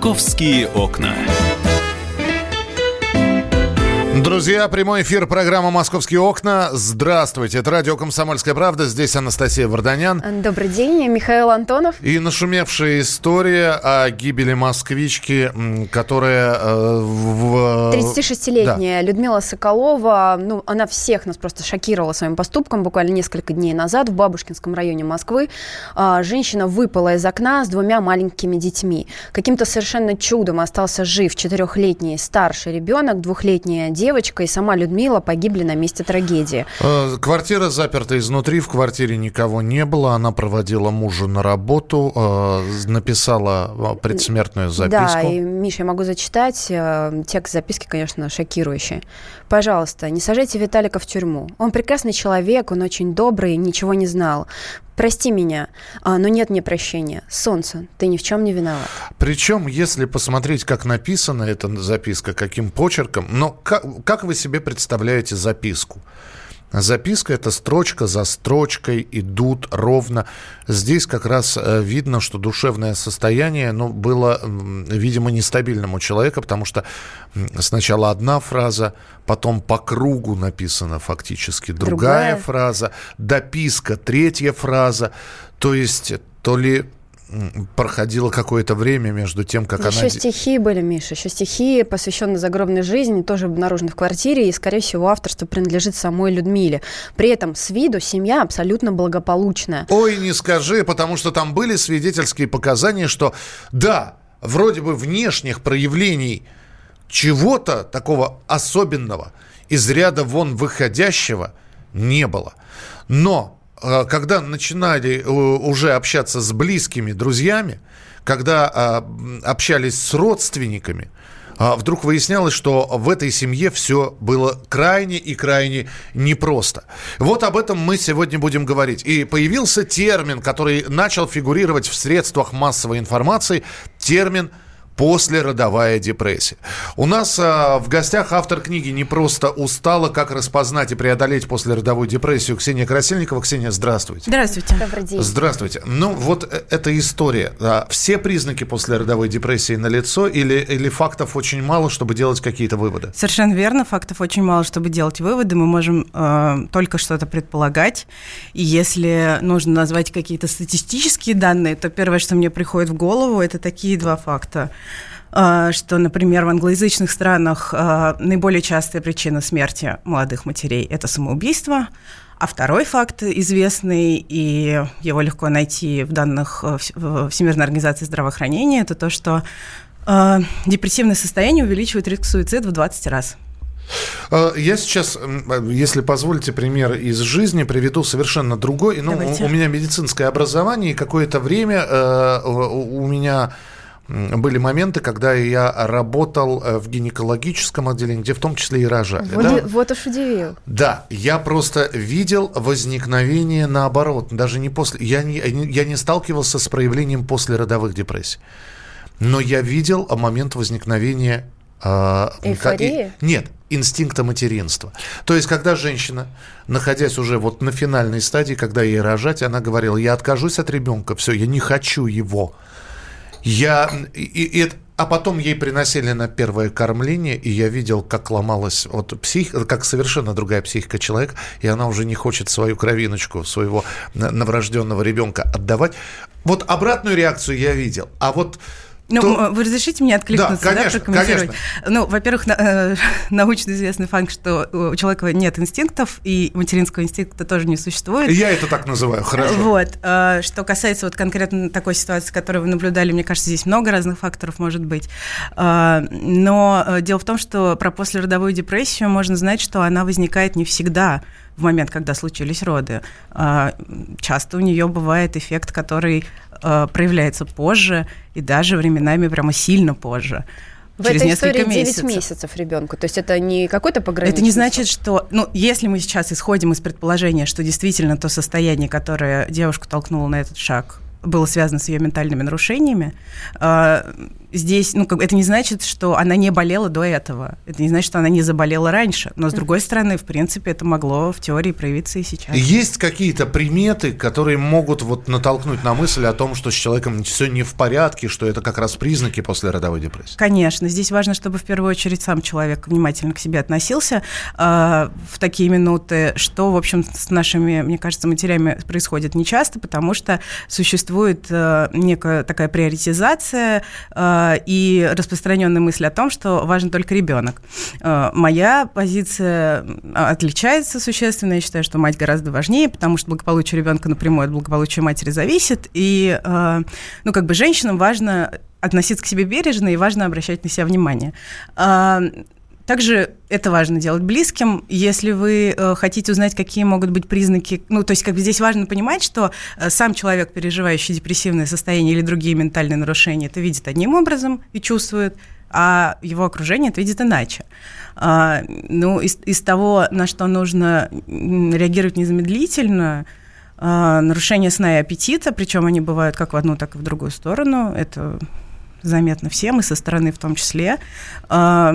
«Московские окна». Друзья, прямой эфир программы «Московские окна». Здравствуйте, это радио «Комсомольская правда». Здесь Анастасия Варданян. Добрый день, Михаил Антонов. И нашумевшая история о гибели москвички, которая э, в... 36-летняя да. Людмила Соколова, ну, она всех нас просто шокировала своим поступком. Буквально несколько дней назад в Бабушкинском районе Москвы а, женщина выпала из окна с двумя маленькими детьми. Каким-то совершенно чудом остался жив четырехлетний старший ребенок, двухлетняя девочка девочка и сама Людмила погибли на месте трагедии. Э, квартира заперта изнутри, в квартире никого не было. Она проводила мужа на работу, э, написала э, предсмертную записку. Да, и, Миша, я могу зачитать. Текст записки, конечно, шокирующий. Пожалуйста, не сажайте Виталика в тюрьму. Он прекрасный человек, он очень добрый, ничего не знал. Прости меня, а, но нет мне прощения. Солнце, ты ни в чем не виноват. Причем, если посмотреть, как написана эта записка, каким почерком, но как, как вы себе представляете записку? Записка – это строчка за строчкой, идут ровно. Здесь как раз э, видно, что душевное состояние ну, было, видимо, нестабильным у человека, потому что сначала одна фраза, потом по кругу написана фактически другая, другая. фраза, дописка, третья фраза. То есть то ли проходило какое-то время между тем, как еще она... Еще стихи были, Миша, еще стихи, посвященные загробной жизни, тоже обнаружены в квартире, и, скорее всего, авторство принадлежит самой Людмиле. При этом с виду семья абсолютно благополучная. Ой, не скажи, потому что там были свидетельские показания, что да, вроде бы внешних проявлений чего-то такого особенного, из ряда вон выходящего не было. Но когда начинали э, уже общаться с близкими друзьями, когда а, общались с родственниками, а, вдруг выяснялось, что в этой семье все было крайне и крайне непросто. Вот об этом мы сегодня будем говорить. И появился термин, который начал фигурировать в средствах массовой информации, термин – послеродовая депрессия. У нас а, в гостях автор книги «Не просто устала. Как распознать и преодолеть послеродовую депрессию» Ксения Красильникова. Ксения, здравствуйте. Здравствуйте. Добрый день. Здравствуйте. Ну, вот э, эта история. А, все признаки послеродовой депрессии на лицо или, или фактов очень мало, чтобы делать какие-то выводы? Совершенно верно. Фактов очень мало, чтобы делать выводы. Мы можем э, только что-то предполагать. И если нужно назвать какие-то статистические данные, то первое, что мне приходит в голову, это такие два факта. А, что, например, в англоязычных странах а, наиболее частая причина смерти молодых матерей – это самоубийство, а второй факт известный, и его легко найти в данных э, Всемирной организации здравоохранения, это то, что э, депрессивное состояние увеличивает риск суицида в 20 раз. Я сейчас, если позволите, пример из жизни приведу совершенно другой. Ну, у, у меня медицинское образование, и какое-то время э, у меня были моменты, когда я работал э, в гинекологическом отделении, где в том числе и рожали. Вот, да? вот уж удивил. Да, я просто видел возникновение наоборот, даже не после. Я не, я не сталкивался с проявлением послеродовых депрессий. Но я видел момент возникновения... Э, Эйфории? И, нет, инстинкта материнства. То есть, когда женщина, находясь уже вот на финальной стадии, когда ей рожать, она говорила, я откажусь от ребенка, все, я не хочу его. Я, и, и, а потом ей приносили на первое кормление, и я видел, как ломалась вот псих, как совершенно другая психика человека, и она уже не хочет свою кровиночку, своего новорожденного ребенка отдавать. Вот обратную реакцию я видел. А вот ну, то... вы разрешите мне откликнуться, да, конечно, да, прокомментировать? Конечно. Ну, во-первых, на, э, научно известный факт, что у человека нет инстинктов, и материнского инстинкта тоже не существует. Я это так называю, хорошо. Вот. Э, что касается вот конкретно такой ситуации, которую вы наблюдали, мне кажется, здесь много разных факторов может быть. Э, но дело в том, что про послеродовую депрессию можно знать, что она возникает не всегда в момент, когда случились роды. Э, часто у нее бывает эффект, который э, проявляется позже и даже временами прямо сильно позже. В через этой несколько истории 9 месяцев. месяцев ребенку. То есть это не какой-то пограничный Это не значит, что... Ну, если мы сейчас исходим из предположения, что действительно то состояние, которое девушку толкнуло на этот шаг, было связано с ее ментальными нарушениями, э, здесь, ну, как, это не значит, что она не болела до этого. Это не значит, что она не заболела раньше. Но, с другой стороны, в принципе, это могло в теории проявиться и сейчас. Есть какие-то приметы, которые могут вот натолкнуть на мысль о том, что с человеком все не в порядке, что это как раз признаки после родовой депрессии? Конечно. Здесь важно, чтобы в первую очередь сам человек внимательно к себе относился э, в такие минуты, что, в общем, с нашими, мне кажется, матерями происходит нечасто, потому что существует э, некая такая приоритизация э, Э, и распространенная мысль о том, что важен только ребенок. Э, моя позиция отличается существенно. Я считаю, что мать гораздо важнее, потому что благополучие ребенка напрямую от благополучия матери зависит. И, ну, как бы женщинам важно относиться к себе бережно и важно обращать на себя внимание. Также это важно делать близким. Если вы э, хотите узнать, какие могут быть признаки, ну, то есть как бы здесь важно понимать, что э, сам человек, переживающий депрессивное состояние или другие ментальные нарушения, это видит одним образом и чувствует, а его окружение это видит иначе. А, ну, из, из того, на что нужно реагировать незамедлительно, а, нарушение сна и аппетита, причем они бывают как в одну, так и в другую сторону, это заметно всем, и со стороны в том числе. А,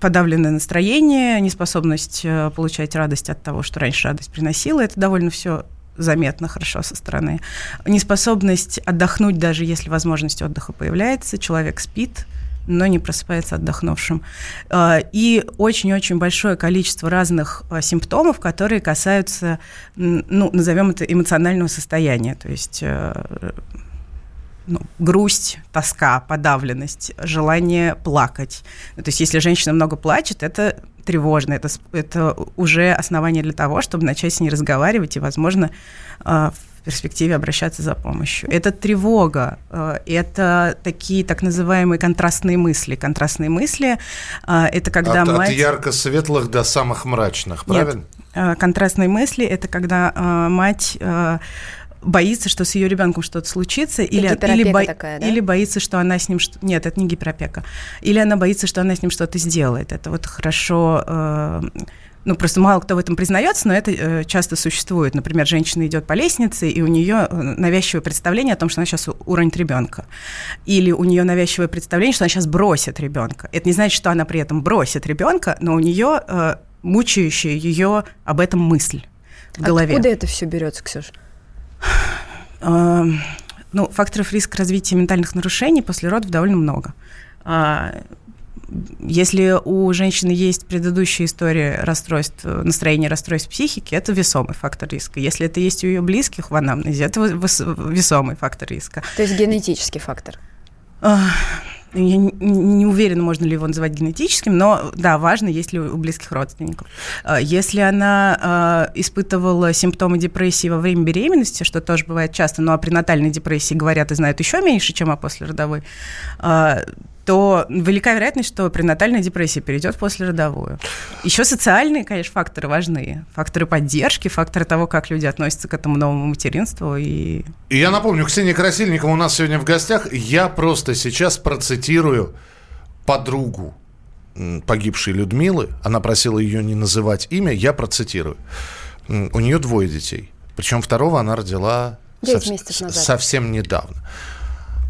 подавленное настроение, неспособность э, получать радость от того, что раньше радость приносила, это довольно все заметно хорошо со стороны. Неспособность отдохнуть, даже если возможность отдыха появляется, человек спит, но не просыпается отдохнувшим. Э, и очень-очень большое количество разных э, симптомов, которые касаются, ну, назовем это эмоционального состояния, то есть ну, грусть, тоска, подавленность, желание плакать. Ну, то есть если женщина много плачет, это тревожно, это, это уже основание для того, чтобы начать с ней разговаривать и, возможно, а, в перспективе обращаться за помощью. Это тревога, а, это такие так называемые контрастные мысли. Контрастные мысли а, – это когда от, мать… От ярко-светлых до самых мрачных, правильно? Нет. Контрастные мысли – это когда мать боится, что с ее ребенком что-то случится, или, или, бо... такая, да? или боится, что она с ним... Нет, это не гиперопека. Или она боится, что она с ним что-то сделает. Это вот хорошо... Э... Ну, просто мало кто в этом признается, но это э, часто существует. Например, женщина идет по лестнице, и у нее э, навязчивое представление о том, что она сейчас уронит ребенка. Или у нее навязчивое представление, что она сейчас бросит ребенка. Это не значит, что она при этом бросит ребенка, но у нее э, мучающая ее об этом мысль в голове. Откуда это все берется, Ксюша? Ну, факторов риска развития ментальных нарушений после родов довольно много. А, если у женщины есть предыдущая история расстройств, настроения расстройств психики, это весомый фактор риска. Если это есть у ее близких в анамнезе, это весомый фактор риска. То есть генетический фактор? Я не уверена, можно ли его называть генетическим, но да, важно, есть ли у близких родственников. А, если она а, испытывала симптомы депрессии во время беременности, что тоже бывает часто, но о пренатальной депрессии говорят и знают еще меньше, чем о послеродовой, а, то велика вероятность, что пренатальная депрессия перейдет в послеродовую. Еще социальные, конечно, факторы важны. Факторы поддержки, факторы того, как люди относятся к этому новому материнству. И, и я напомню, Ксения Красильникова у нас сегодня в гостях. Я просто сейчас процитирую подругу погибшей Людмилы. Она просила ее не называть имя. Я процитирую. У нее двое детей. Причем второго она родила сов- совсем недавно.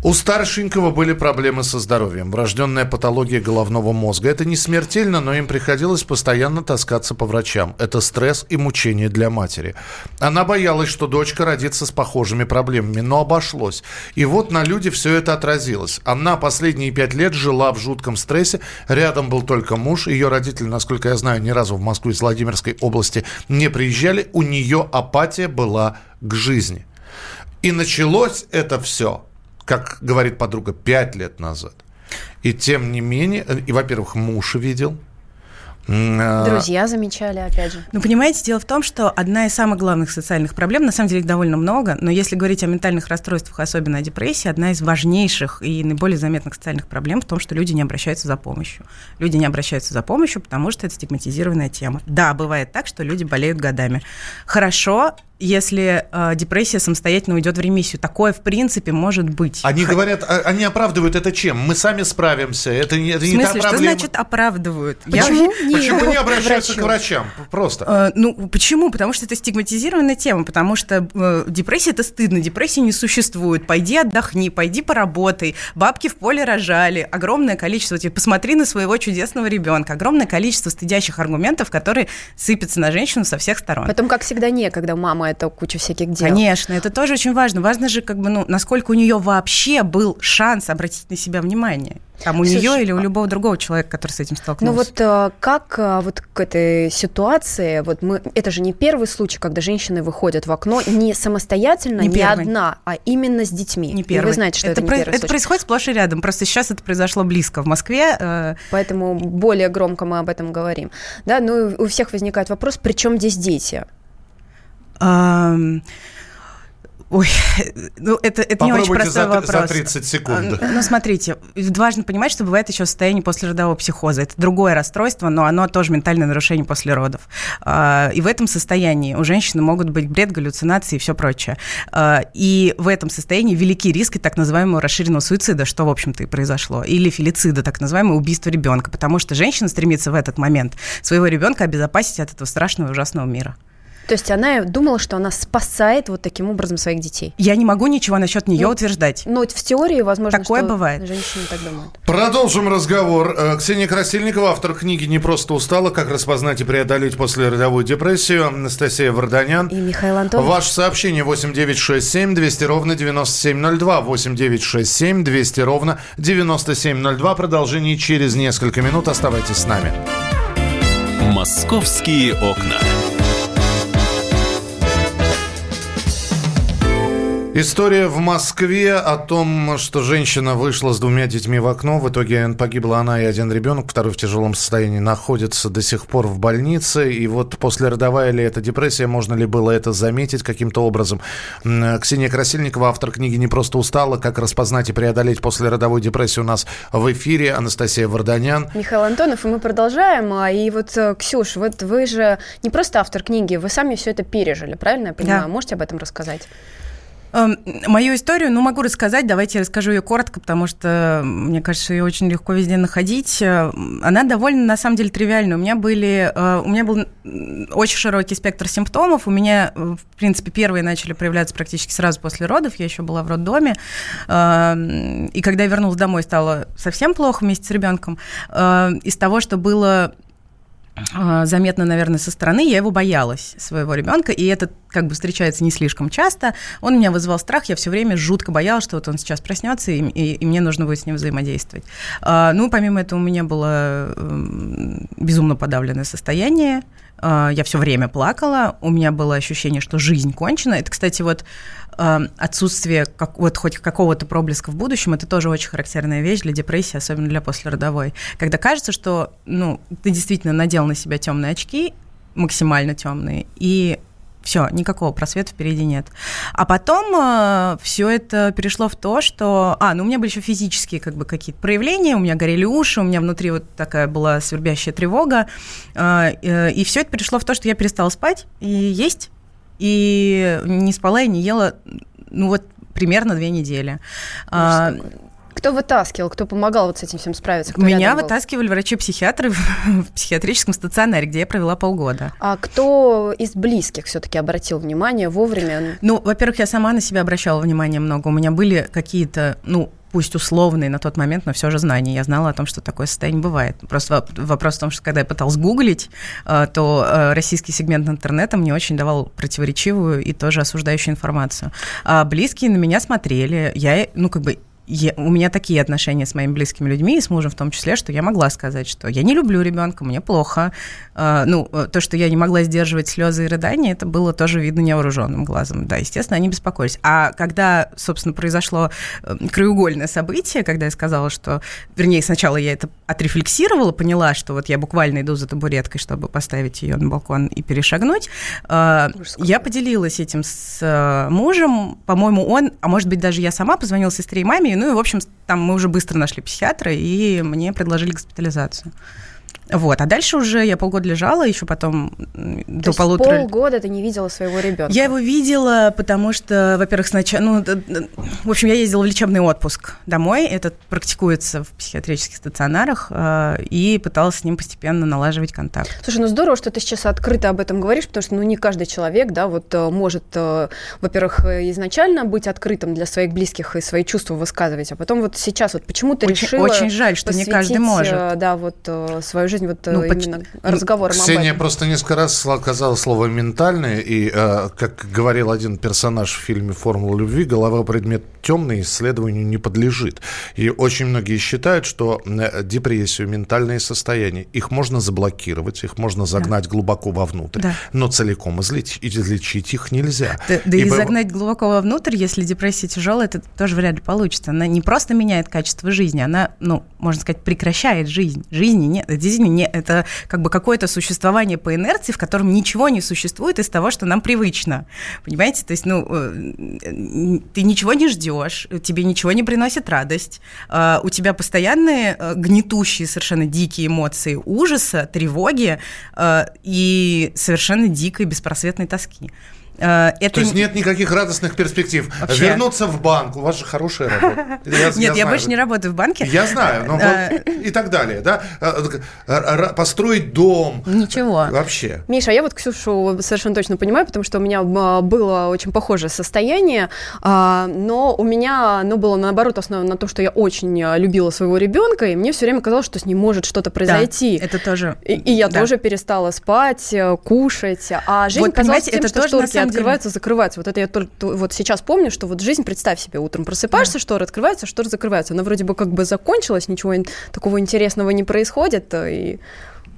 У старшенького были проблемы со здоровьем, врожденная патология головного мозга. Это не смертельно, но им приходилось постоянно таскаться по врачам. Это стресс и мучение для матери. Она боялась, что дочка родится с похожими проблемами, но обошлось. И вот на люди все это отразилось. Она последние пять лет жила в жутком стрессе. Рядом был только муж. Ее родители, насколько я знаю, ни разу в Москву из Владимирской области не приезжали. У нее апатия была к жизни. И началось это все – как говорит подруга, пять лет назад. И тем не менее, и, во-первых, муж видел, а, Друзья замечали, опять же. Ну, понимаете, дело в том, что одна из самых главных социальных проблем, на самом деле их довольно много, но если говорить о ментальных расстройствах, особенно о депрессии, одна из важнейших и наиболее заметных социальных проблем в том, что люди не обращаются за помощью. Люди не обращаются за помощью, потому что это стигматизированная тема. Да, бывает так, что люди болеют годами. Хорошо, если э, депрессия самостоятельно уйдет в ремиссию. Такое, в принципе, может быть. Они говорят, а, они оправдывают это чем? Мы сами справимся. Это, это в смысле, не та проблема. что значит оправдывают? Почему, Я... не, почему не обращаются врачу? к врачам? Просто. Э, ну, почему? Потому что это стигматизированная тема, потому что э, депрессия – это стыдно, депрессия не существует. Пойди отдохни, пойди поработай. Бабки в поле рожали. Огромное количество, типа, посмотри на своего чудесного ребенка. Огромное количество стыдящих аргументов, которые сыпятся на женщину со всех сторон. Потом, как всегда, не, когда это куча всяких дел. Конечно, это тоже очень важно. Важно же, как бы, ну, насколько у нее вообще был шанс обратить на себя внимание. Там у Слушай, нее или у а любого другого человека, который с этим столкнулся. Ну вот э, как э, вот к этой ситуации, вот мы, это же не первый случай, когда женщины выходят в окно не самостоятельно, не, не одна, а именно с детьми. Не первый. И вы знаете, что это, это не про- первый Это случай. происходит сплошь и рядом, просто сейчас это произошло близко в Москве. Э... Поэтому более громко мы об этом говорим. Да, ну у всех возникает вопрос, при чем здесь дети? Um... Ой, ну это, это не очень простой за, вопрос. за 30 секунд. А, ну, смотрите, важно понимать, что бывает еще состояние послеродового психоза. Это другое расстройство, но оно тоже ментальное нарушение после родов. А, и в этом состоянии у женщины могут быть бред, галлюцинации и все прочее. А, и в этом состоянии велики риски так называемого расширенного суицида, что, в общем-то, и произошло. Или филицида, так называемое убийство ребенка. Потому что женщина стремится в этот момент своего ребенка обезопасить от этого страшного и ужасного мира. То есть она думала, что она спасает вот таким образом своих детей. Я не могу ничего насчет нее ну, утверждать. Но в теории, возможно, Такое что бывает. женщины так думают. Продолжим разговор. Э, Ксения Красильникова, автор книги «Не просто устала. Как распознать и преодолеть послеродовую депрессию». Анастасия Варданян. И Михаил Антонов. Ваше сообщение 8967 200 ровно 9702. 8967 200 ровно 9702. Продолжение через несколько минут. Оставайтесь с нами. «Московские окна». История в Москве о том, что женщина вышла с двумя детьми в окно. В итоге погибла она и один ребенок. Второй в тяжелом состоянии находится до сих пор в больнице. И вот после родовая ли это депрессия, можно ли было это заметить каким-то образом? Ксения Красильникова, автор книги «Не просто устала. Как распознать и преодолеть после родовой депрессии» у нас в эфире. Анастасия Варданян. Михаил Антонов, и мы продолжаем. А, и вот, э, Ксюш, вот вы же не просто автор книги, вы сами все это пережили, правильно я понимаю? Да. Можете об этом рассказать? Эм, мою историю, ну, могу рассказать, давайте я расскажу ее коротко, потому что, мне кажется, ее очень легко везде находить. Э, она довольно, на самом деле, тривиальная. У меня были, э, у меня был очень широкий спектр симптомов. У меня, э, в принципе, первые начали проявляться практически сразу после родов. Я еще была в роддоме. Эм, и когда я вернулась домой, стало совсем плохо вместе с ребенком. Из того, что было заметно, наверное, со стороны, я его боялась, своего ребенка, и это как бы встречается не слишком часто. Он меня вызывал страх, я все время жутко боялась, что вот он сейчас проснется, и, и, и мне нужно будет с ним взаимодействовать. А, ну, помимо этого, у меня было э, безумно подавленное состояние, а, я все время плакала, у меня было ощущение, что жизнь кончена. Это, кстати, вот Эм, отсутствие как, вот хоть какого-то проблеска в будущем, это тоже очень характерная вещь для депрессии, особенно для послеродовой. Когда кажется, что ну, ты действительно надел на себя темные очки, максимально темные, и все, никакого просвета впереди нет. А потом э, все это перешло в то, что... А, ну у меня были еще физические как бы какие-то проявления, у меня горели уши, у меня внутри вот такая была свербящая тревога. Э, э, и все это перешло в то, что я перестала спать и есть и не спала и не ела, ну вот примерно две недели. А, кто вытаскивал, кто помогал вот с этим всем справиться? Кто Меня вытаскивали врачи-психиатры в психиатрическом стационаре, где я провела полгода. А кто из близких все-таки обратил внимание вовремя? Ну, во-первых, я сама на себя обращала внимание много. У меня были какие-то, ну, пусть условные на тот момент, но все же знания. Я знала о том, что такое состояние бывает. Просто вопрос в том, что когда я пыталась гуглить, э, то э, российский сегмент интернета мне очень давал противоречивую и тоже осуждающую информацию. А близкие на меня смотрели. Я, ну, как бы я, у меня такие отношения с моими близкими людьми, и с мужем в том числе, что я могла сказать, что я не люблю ребенка, мне плохо. Uh, ну, э, то, что я не могла сдерживать слезы и рыдания, это было тоже видно невооруженным глазом. Да, естественно, они беспокоились. А когда, собственно, произошло э, краеугольное событие, когда я сказала, что... Вернее, сначала я это отрефлексировала, поняла, что вот я буквально иду за табуреткой, чтобы поставить ее на балкон и перешагнуть. Uh, я поделилась этим с мужем. По-моему, он, а может быть, даже я сама позвонила сестре и маме, ну и, в общем, там мы уже быстро нашли психиатра, и мне предложили госпитализацию. Вот, а дальше уже я полгода лежала, еще потом То до есть полутора... полгода ты не видела своего ребенка? Я его видела, потому что, во-первых, сначала, ну, в общем, я ездила в лечебный отпуск домой, это практикуется в психиатрических стационарах, э, и пыталась с ним постепенно налаживать контакт. Слушай, ну здорово, что ты сейчас открыто об этом говоришь, потому что, ну, не каждый человек, да, вот э, может, э, во-первых, изначально быть открытым для своих близких и свои чувства высказывать, а потом вот сейчас вот почему ты очень, решила Очень жаль, что не каждый может. Да, вот свою жизнь вот ну, именно поч... разговором Ксения об этом. просто несколько раз сказала слово «ментальное», и, э, как говорил один персонаж в фильме «Формула любви», голова предмет темный, исследованию не подлежит. И очень многие считают, что э, депрессию, ментальные состояния, их можно заблокировать, их можно загнать да. глубоко вовнутрь, да. но целиком излечить, излечить их нельзя. Да, да и, и загнать глубоко вовнутрь, если депрессия тяжелая, это тоже вряд ли получится. Она не просто меняет качество жизни, она, ну, можно сказать, прекращает жизнь. Жизни нет, не, это как бы какое-то существование по инерции, в котором ничего не существует из того, что нам привычно. Понимаете? То есть, ну, э, ты ничего не ждешь, тебе ничего не приносит радость, э, у тебя постоянные э, гнетущие, совершенно дикие эмоции ужаса, тревоги и совершенно дикой беспросветной тоски. Э, это... То есть нет никаких радостных перспектив. Вообще... Вернуться в банк. У вас же хорошая работа. Я, нет, я, я больше не работаю в банке. Я знаю. Но э, и так далее. Да? Э, построить дом. Ничего. Вообще. Миша, я вот Ксюшу совершенно точно понимаю, потому что у меня было очень похожее состояние, а, но у меня оно было наоборот основано на том, что я очень любила своего ребенка, и мне все время казалось, что с ним может что-то произойти. Да, это тоже. И, и я да. тоже перестала спать, кушать. А жизнь вот, казалась тем, это что тоже шторки открываются, закрываются. Вот это я только вот сейчас помню, что вот жизнь, представь себе, утром просыпаешься, да. шторы открываются, шторы закрываются. Она вроде бы как бы закончилась, ничего такого интересного не происходит, и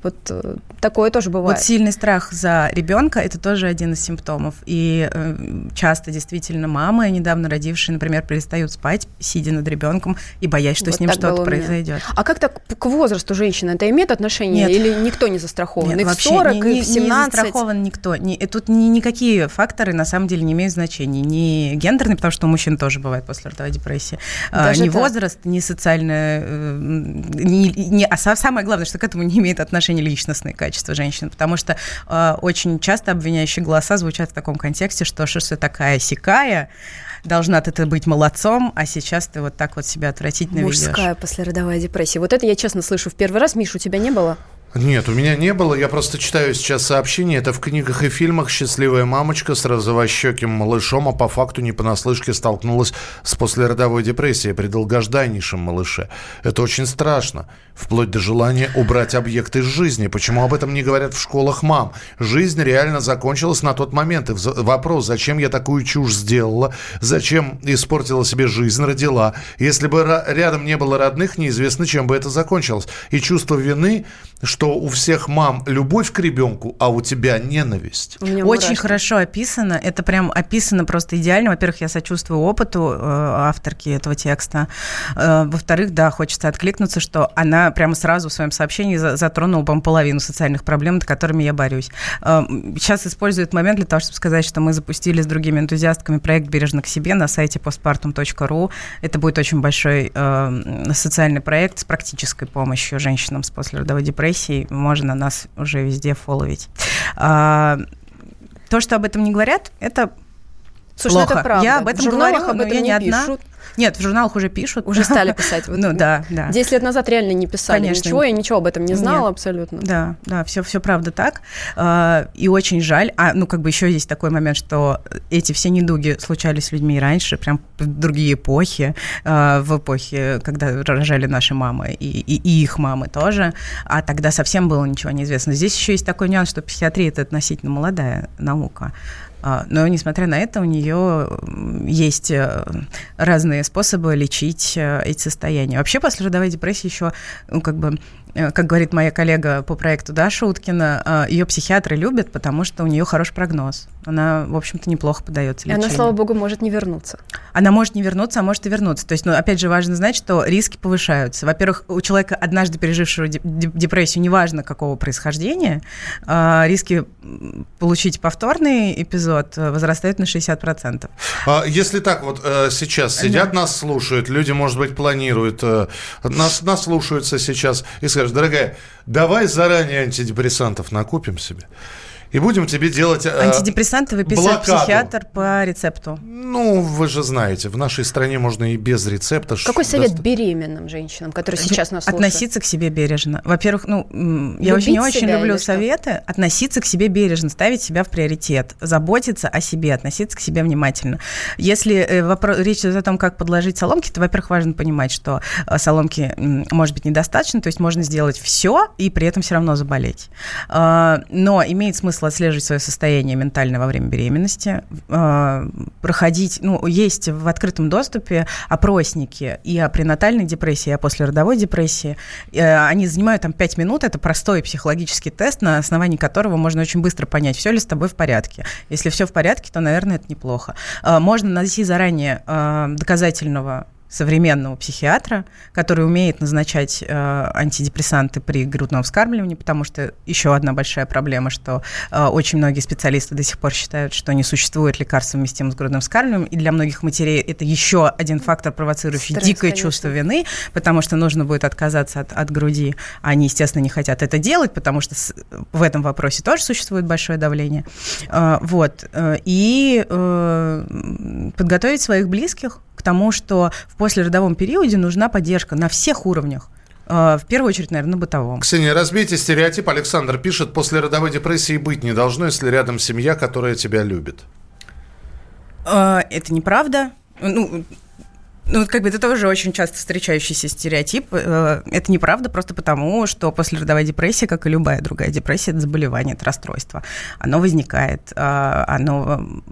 вот э, такое тоже бывает. Вот сильный страх за ребенка это тоже один из симптомов. И э, часто действительно мамы, недавно родившие, например, перестают спать, сидя над ребенком и боясь, что вот с ним что-то произойдет. А как так к возрасту женщины это имеет отношение? Нет. Или никто не застрахован? Нет, и вообще в 40, не, и в 17? Не застрахован никто. Не, тут ни, никакие факторы на самом деле не имеют значения. Ни гендерный, потому что у мужчин тоже бывает послеродовая депрессия, а, Даже ни так? возраст, ни социальная... Э, ни, ни, а самое главное, что к этому не имеет отношения отношения личностные качества женщин, потому что э, очень часто обвиняющие голоса звучат в таком контексте, что что ты такая сикая, должна ты быть молодцом, а сейчас ты вот так вот себя отвратительно Мужская ведешь. Мужская послеродовая депрессия. Вот это я честно слышу в первый раз. Миша, у тебя не было? Нет, у меня не было. Я просто читаю сейчас сообщения. Это в книгах и фильмах счастливая мамочка с розовощеким малышом, а по факту не понаслышке столкнулась с послеродовой депрессией при долгожданнейшем малыше. Это очень страшно. Вплоть до желания убрать объект из жизни. Почему об этом не говорят в школах мам? Жизнь реально закончилась на тот момент. И вопрос, зачем я такую чушь сделала? Зачем испортила себе жизнь, родила? Если бы рядом не было родных, неизвестно, чем бы это закончилось. И чувство вины, что у всех мам любовь к ребенку, а у тебя ненависть. Очень мурашки. хорошо описано. Это прям описано просто идеально. Во-первых, я сочувствую опыту э, авторки этого текста. Э, во-вторых, да, хочется откликнуться, что она прямо сразу в своем сообщении затронула, по половину социальных проблем, над которыми я борюсь. Э, сейчас использует момент для того, чтобы сказать, что мы запустили с другими энтузиастками проект «Бережно к себе» на сайте postpartum.ru. Это будет очень большой социальный проект с практической помощью женщинам с послеродовой депрессией записей можно нас уже везде фолловить. А, то, что об этом не говорят, это Слушай, ну плохо. это правда. Я об этом в говорю, об этом я не, не одна. Пишут. Нет, в журналах уже пишут. Уже стали писать. ну да, да. Десять лет назад реально не писали Конечно. ничего, я ничего об этом не знала абсолютно. Да, да, все, все правда так. А, и очень жаль. А, ну, как бы еще есть такой момент, что эти все недуги случались с людьми и раньше, прям в другие эпохи, а, в эпохе, когда рожали наши мамы и, и, и их мамы тоже, а тогда совсем было ничего неизвестно. Здесь еще есть такой нюанс, что психиатрия – это относительно молодая наука. А, но, несмотря на это, у нее есть э, разные способы лечить э, эти состояния. Вообще, после родовой депрессии еще, ну, как бы, Э, как говорит моя коллега по проекту Даша Уткина, э, ее психиатры любят, потому что у нее хороший прогноз. Она, в общем-то, неплохо подается лечению. И она, слава богу, может не вернуться. Она может не вернуться, а может и вернуться. То есть, ну, опять же, важно знать, что риски повышаются. Во-первых, у человека, однажды пережившего депрессию, неважно какого происхождения, э, риски получить повторный эпизод возрастают на 60%. А если так вот сейчас сидят, да. нас слушают, люди, может быть, планируют, нас, нас слушаются сейчас и скажешь, дорогая, давай заранее антидепрессантов накупим себе. И будем тебе делать... Э, Антидепрессанты выписывает блокаду. психиатр по рецепту. Ну, вы же знаете, в нашей стране можно и без рецепта. Какой совет даст... беременным женщинам, которые сейчас нас слушают? Относиться к себе бережно. Во-первых, ну, я очень не очень люблю советы. Что? Относиться к себе бережно, ставить себя в приоритет, заботиться о себе, относиться к себе внимательно. Если э, вопрос, речь идет о том, как подложить соломки, то, во-первых, важно понимать, что э, соломки может быть недостаточно, то есть можно сделать все и при этом все равно заболеть. Э, но имеет смысл смысл отслеживать свое состояние ментальное во время беременности, э, проходить, ну, есть в открытом доступе опросники и о пренатальной депрессии, и о послеродовой депрессии. Э, они занимают там 5 минут, это простой психологический тест, на основании которого можно очень быстро понять, все ли с тобой в порядке. Если все в порядке, то, наверное, это неплохо. Э, можно найти заранее доказательного современного психиатра, который умеет назначать э, антидепрессанты при грудном вскармливании, потому что еще одна большая проблема, что э, очень многие специалисты до сих пор считают, что не существует лекарств совместимых с грудным вскармливанием, и для многих матерей это еще один фактор, провоцирующий Стресс, дикое конечно. чувство вины, потому что нужно будет отказаться от, от груди, они, естественно, не хотят это делать, потому что с, в этом вопросе тоже существует большое давление. Э, вот. Э, и э, подготовить своих близких тому, что в послеродовом периоде нужна поддержка на всех уровнях. Э, в первую очередь, наверное, на бытовом. Ксения, разбейте стереотип. Александр пишет, после родовой депрессии быть не должно, если рядом семья, которая тебя любит. Э, это неправда. Ну, ну, как бы это тоже очень часто встречающийся стереотип. Э, это неправда просто потому, что послеродовая депрессия, как и любая другая депрессия, это заболевание, это расстройство. Оно возникает, э, оно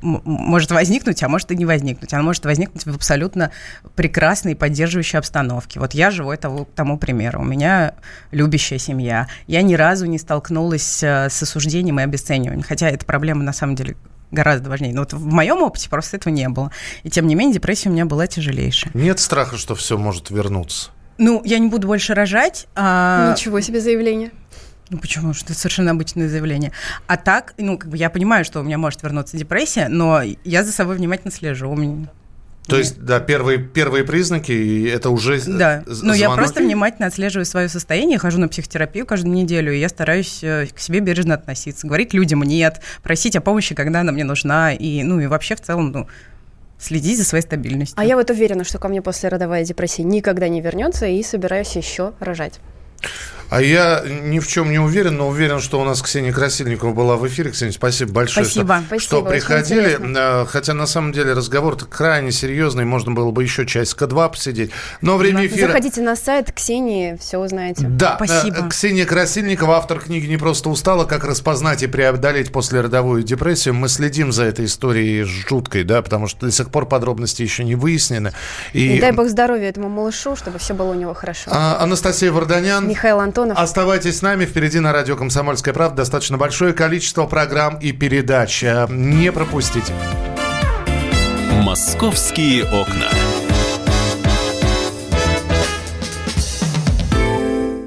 может возникнуть, а может и не возникнуть. Оно может возникнуть в абсолютно прекрасной поддерживающей обстановке. Вот я живу этому, тому примеру. У меня любящая семья. Я ни разу не столкнулась э, с осуждением и обесцениванием. Хотя эта проблема на самом деле гораздо важнее. Но вот в моем опыте просто этого не было. И тем не менее депрессия у меня была тяжелейшая. Нет страха, что все может вернуться? Ну, я не буду больше рожать. А... Ничего себе заявление. Ну почему? Что это совершенно обычное заявление. А так, ну, как бы я понимаю, что у меня может вернуться депрессия, но я за собой внимательно слежу. У меня то есть, да, первые, первые признаки, и это уже Да, но я просто внимательно отслеживаю свое состояние, хожу на психотерапию каждую неделю, и я стараюсь э, к себе бережно относиться, говорить людям нет, просить о помощи, когда она мне нужна, и, ну, и вообще в целом, ну, следить за своей стабильностью. А я вот уверена, что ко мне после родовая депрессия никогда не вернется, и собираюсь еще рожать. А я ни в чем не уверен, но уверен, что у нас Ксения Красильникова была в эфире. Ксения, спасибо большое, спасибо. Что, спасибо, что приходили. Э, хотя на самом деле разговор крайне серьезный, можно было бы еще часика два посидеть. Но время эфира... Заходите на сайт Ксении, все узнаете. Да, спасибо. Э, Ксения Красильникова, автор книги «Не просто устала. Как распознать и преодолеть послеродовую депрессию». Мы следим за этой историей жуткой, да, потому что до сих пор подробности еще не выяснены. И, и дай бог здоровья этому малышу, чтобы все было у него хорошо. А, Анастасия Варданян. Михаил Антон Антонов. Оставайтесь с нами. Впереди на радио «Комсомольская правда» достаточно большое количество программ и передач. Не пропустите. «Московские окна».